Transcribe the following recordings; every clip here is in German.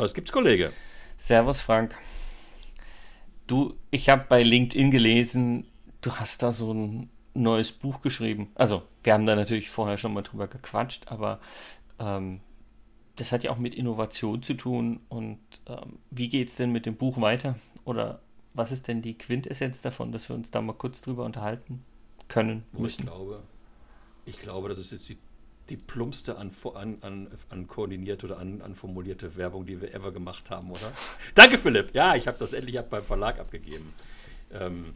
Was gibt's, Kollege? Servus, Frank. Du, ich habe bei LinkedIn gelesen, du hast da so ein neues Buch geschrieben. Also, wir haben da natürlich vorher schon mal drüber gequatscht, aber ähm, das hat ja auch mit Innovation zu tun. Und ähm, wie geht es denn mit dem Buch weiter? Oder was ist denn die Quintessenz davon, dass wir uns da mal kurz drüber unterhalten können müssen? Ich glaube, ich glaube, das ist jetzt die, die plumpste an, an, an, koordinierte oder an, anformulierte Werbung, die wir ever gemacht haben, oder? Danke, Philipp. Ja, ich habe das endlich beim Verlag abgegeben. Ähm,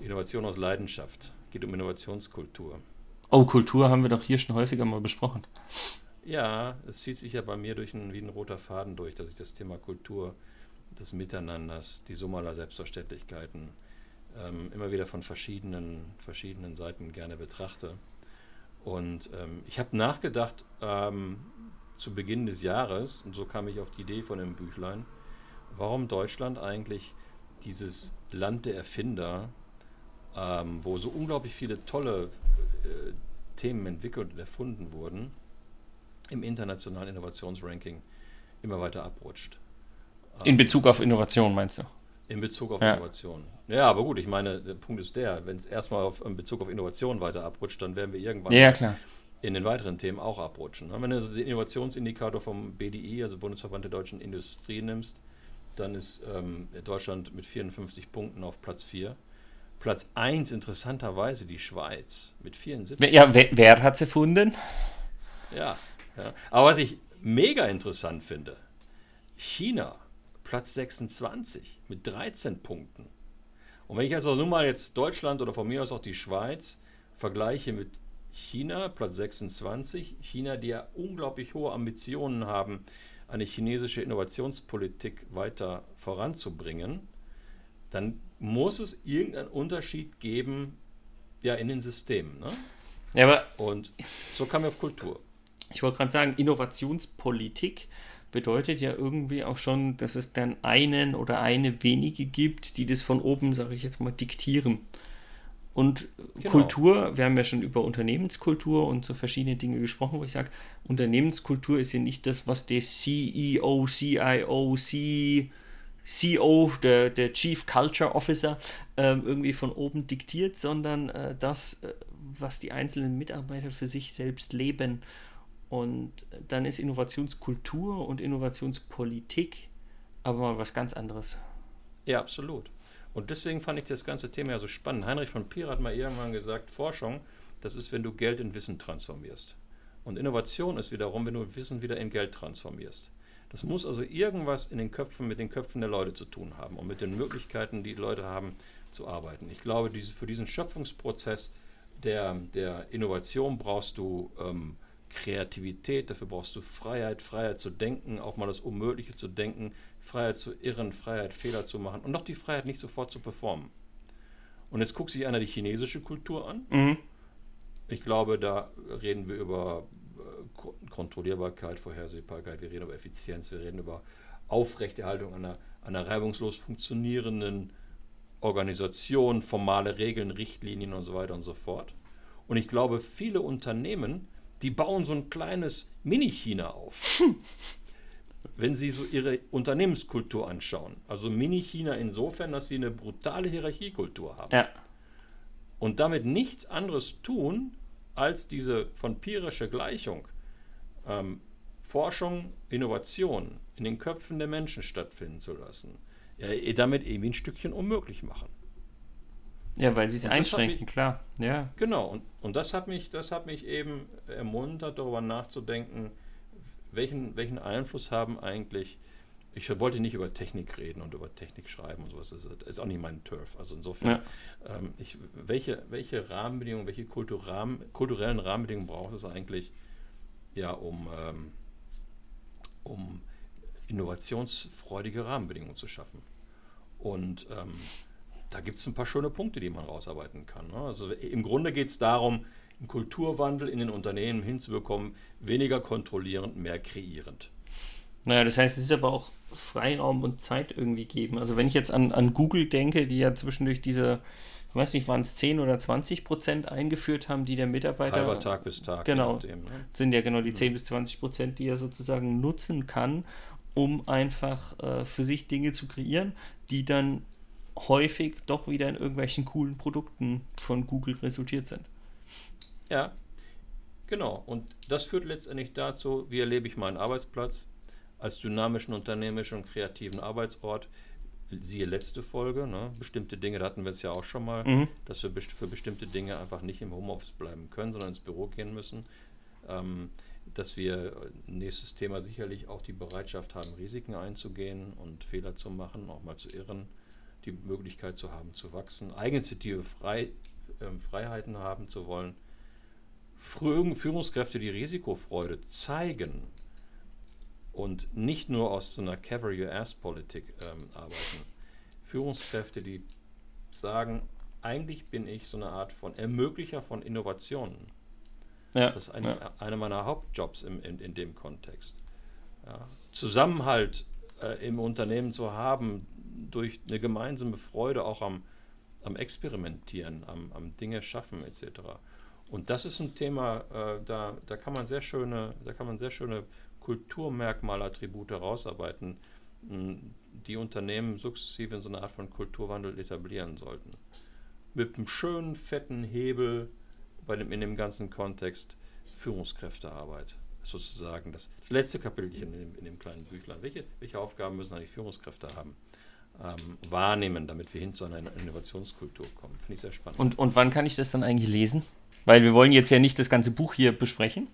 Innovation aus Leidenschaft. Geht um Innovationskultur. Oh, Kultur haben wir doch hier schon häufiger mal besprochen. Ja, es zieht sich ja bei mir durch ein, wie ein roter Faden durch, dass ich das Thema Kultur, des Miteinanders, die Summe aller Selbstverständlichkeiten ähm, immer wieder von verschiedenen, verschiedenen Seiten gerne betrachte. Und ähm, ich habe nachgedacht ähm, zu Beginn des Jahres, und so kam ich auf die Idee von dem Büchlein, warum Deutschland eigentlich dieses Land der Erfinder, ähm, wo so unglaublich viele tolle äh, Themen entwickelt und erfunden wurden, im internationalen Innovationsranking immer weiter abrutscht. In Bezug auf Innovation meinst du? In Bezug auf ja. Innovation. Ja, aber gut, ich meine, der Punkt ist der, wenn es erstmal auf, in Bezug auf Innovation weiter abrutscht, dann werden wir irgendwann ja, klar. in den weiteren Themen auch abrutschen. Wenn du den Innovationsindikator vom BDI, also Bundesverband der deutschen Industrie, nimmst, dann ist ähm, Deutschland mit 54 Punkten auf Platz 4. Platz 1 interessanterweise die Schweiz mit 74. Ja, wer, wer hat es erfunden? Ja, ja. Aber was ich mega interessant finde, China, Platz 26 mit 13 Punkten. Und wenn ich also nun mal jetzt Deutschland oder von mir aus auch die Schweiz vergleiche mit China, Platz 26, China, die ja unglaublich hohe Ambitionen haben, eine chinesische Innovationspolitik weiter voranzubringen, dann muss es irgendeinen Unterschied geben ja, in den Systemen. Ne? Ja, aber Und so kam wir auf Kultur ich wollte gerade sagen, Innovationspolitik bedeutet ja irgendwie auch schon, dass es dann einen oder eine wenige gibt, die das von oben, sage ich jetzt mal, diktieren. Und genau. Kultur, wir haben ja schon über Unternehmenskultur und so verschiedene Dinge gesprochen, wo ich sage, Unternehmenskultur ist ja nicht das, was der CEO, CIO, C, CEO, der, der Chief Culture Officer, ähm, irgendwie von oben diktiert, sondern äh, das, äh, was die einzelnen Mitarbeiter für sich selbst leben und dann ist Innovationskultur und Innovationspolitik aber mal was ganz anderes. Ja, absolut. Und deswegen fand ich das ganze Thema ja so spannend. Heinrich von Pier hat mal irgendwann gesagt, Forschung, das ist, wenn du Geld in Wissen transformierst. Und Innovation ist wiederum, wenn du Wissen wieder in Geld transformierst. Das muss also irgendwas in den Köpfen, mit den Köpfen der Leute zu tun haben und mit den Möglichkeiten, die, die Leute haben, zu arbeiten. Ich glaube, diese, für diesen Schöpfungsprozess der, der Innovation brauchst du ähm, Kreativität, dafür brauchst du Freiheit, Freiheit zu denken, auch mal das Unmögliche zu denken, Freiheit zu irren, Freiheit Fehler zu machen und noch die Freiheit nicht sofort zu performen. Und jetzt guckt sich einer die chinesische Kultur an. Mhm. Ich glaube, da reden wir über äh, Kontrollierbarkeit, Vorhersehbarkeit, wir reden über Effizienz, wir reden über Aufrechterhaltung einer, einer reibungslos funktionierenden Organisation, formale Regeln, Richtlinien und so weiter und so fort. Und ich glaube, viele Unternehmen die bauen so ein kleines Mini-China auf. Wenn Sie so Ihre Unternehmenskultur anschauen. Also Mini-China insofern, dass Sie eine brutale Hierarchiekultur haben. Ja. Und damit nichts anderes tun, als diese von Pirische Gleichung, ähm, Forschung, Innovation in den Köpfen der Menschen stattfinden zu lassen. Ja, damit irgendwie ein Stückchen unmöglich machen. Ja, weil sie es einschränken, mich, klar. Ja. Genau, und, und das, hat mich, das hat mich eben ermuntert, darüber nachzudenken, welchen, welchen Einfluss haben eigentlich, ich wollte nicht über Technik reden und über Technik schreiben und sowas, das ist auch nicht mein Turf. Also insofern, ja. ähm, ich, welche, welche Rahmenbedingungen, welche kulturellen Rahmenbedingungen braucht es eigentlich, ja, um, ähm, um innovationsfreudige Rahmenbedingungen zu schaffen? Und ähm, da gibt es ein paar schöne Punkte, die man rausarbeiten kann. Ne? Also im Grunde geht es darum, einen Kulturwandel in den Unternehmen hinzubekommen, weniger kontrollierend, mehr kreierend. Naja, das heißt, es ist aber auch Freiraum und Zeit irgendwie geben. Also wenn ich jetzt an, an Google denke, die ja zwischendurch diese, ich weiß nicht, waren es 10 oder 20 Prozent eingeführt haben, die der Mitarbeiter. Halber Tag bis Tag. Genau. Nachdem, ne? Sind ja genau die 10 mhm. bis 20 Prozent, die er sozusagen nutzen kann um einfach äh, für sich Dinge zu kreieren, die dann häufig doch wieder in irgendwelchen coolen Produkten von Google resultiert sind. Ja, genau. Und das führt letztendlich dazu, wie erlebe ich meinen Arbeitsplatz als dynamischen, unternehmischen und kreativen Arbeitsort. Siehe letzte Folge, ne? bestimmte Dinge, da hatten wir es ja auch schon mal, mhm. dass wir best für bestimmte Dinge einfach nicht im Homeoffice bleiben können, sondern ins Büro gehen müssen. Ähm, dass wir nächstes Thema sicherlich auch die Bereitschaft haben, Risiken einzugehen und Fehler zu machen, auch mal zu irren, die Möglichkeit zu haben, zu wachsen, Eigeninitiative, Frei, äh, Freiheiten haben zu wollen. Führungskräfte, die Risikofreude zeigen und nicht nur aus so einer Cover Your Ass Politik ähm, arbeiten. Führungskräfte, die sagen, eigentlich bin ich so eine Art von Ermöglicher von Innovationen. Ja, das ist eigentlich ja. einer meiner Hauptjobs im, in, in dem Kontext. Ja. Zusammenhalt äh, im Unternehmen zu haben, durch eine gemeinsame Freude auch am, am Experimentieren, am, am Dinge schaffen etc. Und das ist ein Thema, äh, da, da kann man sehr schöne, da kann man sehr schöne Kulturmerkmalattribute herausarbeiten, die Unternehmen sukzessive in so eine Art von Kulturwandel etablieren sollten. Mit einem schönen, fetten Hebel bei dem, in dem ganzen Kontext Führungskräftearbeit. Sozusagen das, das letzte Kapitelchen in dem, in dem kleinen Büchlein. Welche, welche Aufgaben müssen eigentlich Führungskräfte haben? Ähm, wahrnehmen, damit wir hin zu einer Innovationskultur kommen. Finde ich sehr spannend. Und, und wann kann ich das dann eigentlich lesen? Weil wir wollen jetzt ja nicht das ganze Buch hier besprechen.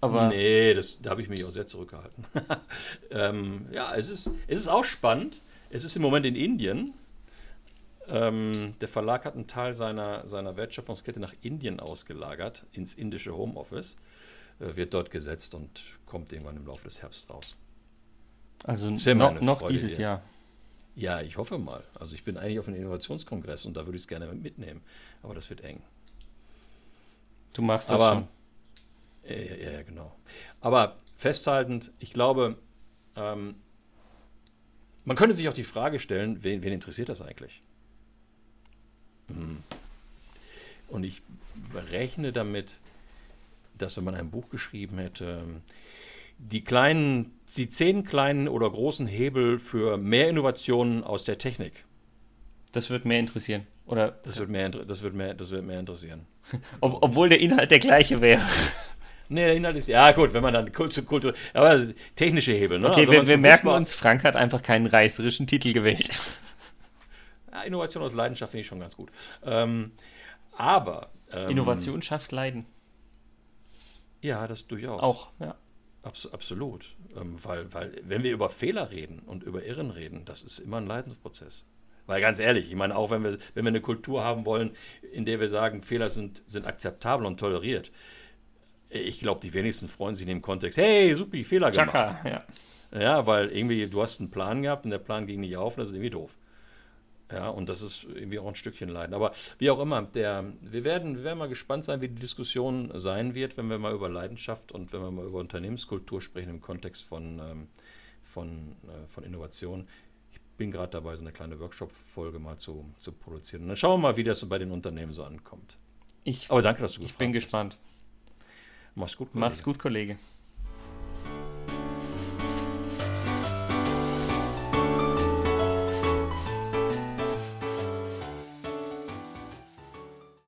Aber nee, das, da habe ich mich auch sehr zurückgehalten. ähm, ja, es ist, es ist auch spannend. Es ist im Moment in Indien. Ähm, der Verlag hat einen Teil seiner, seiner Wertschöpfungskette nach Indien ausgelagert, ins indische Homeoffice. Äh, wird dort gesetzt und kommt irgendwann im Laufe des Herbst raus. Also noch, noch dieses hier. Jahr. Ja, ich hoffe mal. Also ich bin eigentlich auf einem Innovationskongress und da würde ich es gerne mitnehmen. Aber das wird eng. Du machst das Aber, schon. Ja, ja, genau. Aber festhaltend, ich glaube, ähm, man könnte sich auch die Frage stellen, wen, wen interessiert das eigentlich? Hm. Und ich rechne damit, dass wenn man ein Buch geschrieben hätte, die kleinen, die zehn kleinen oder großen Hebel für mehr Innovationen aus der Technik. Das wird mehr interessieren. Oder? Das wird mehr, das wird mehr, das wird mehr interessieren. Ob, obwohl der Inhalt der gleiche wäre. Nee, der Inhalt ist, ja gut, wenn man dann Kultur, Kultur aber technische Hebel, ne? Okay, also, wir, wir merken uns, Frank hat einfach keinen reißerischen Titel gewählt. Ja, Innovation aus Leidenschaft finde ich schon ganz gut. Ähm, aber. Ähm, Innovation schafft Leiden. Ja, das durchaus. Auch, ja. Abs absolut. Ähm, weil, weil, wenn wir über Fehler reden und über Irren reden, das ist immer ein Leidensprozess. Weil ganz ehrlich, ich meine, auch wenn wir, wenn wir eine Kultur haben wollen, in der wir sagen, Fehler sind, sind akzeptabel und toleriert, ich glaube, die wenigsten freuen sich in dem Kontext, hey, super, Fehler gemacht. Chaka, ja. ja, weil irgendwie, du hast einen Plan gehabt und der Plan ging nicht auf und das ist irgendwie doof. Ja, und das ist irgendwie auch ein Stückchen Leiden. Aber wie auch immer, der, wir, werden, wir werden mal gespannt sein, wie die Diskussion sein wird, wenn wir mal über Leidenschaft und wenn wir mal über Unternehmenskultur sprechen im Kontext von, ähm, von, äh, von Innovation. Ich bin gerade dabei, so eine kleine Workshop-Folge mal zu, zu produzieren. Und dann schauen wir mal, wie das bei den Unternehmen so ankommt. Ich, Aber danke, dass du Ich bin gespannt. Mach's gut, Kollege. Mach's gut, Kollege.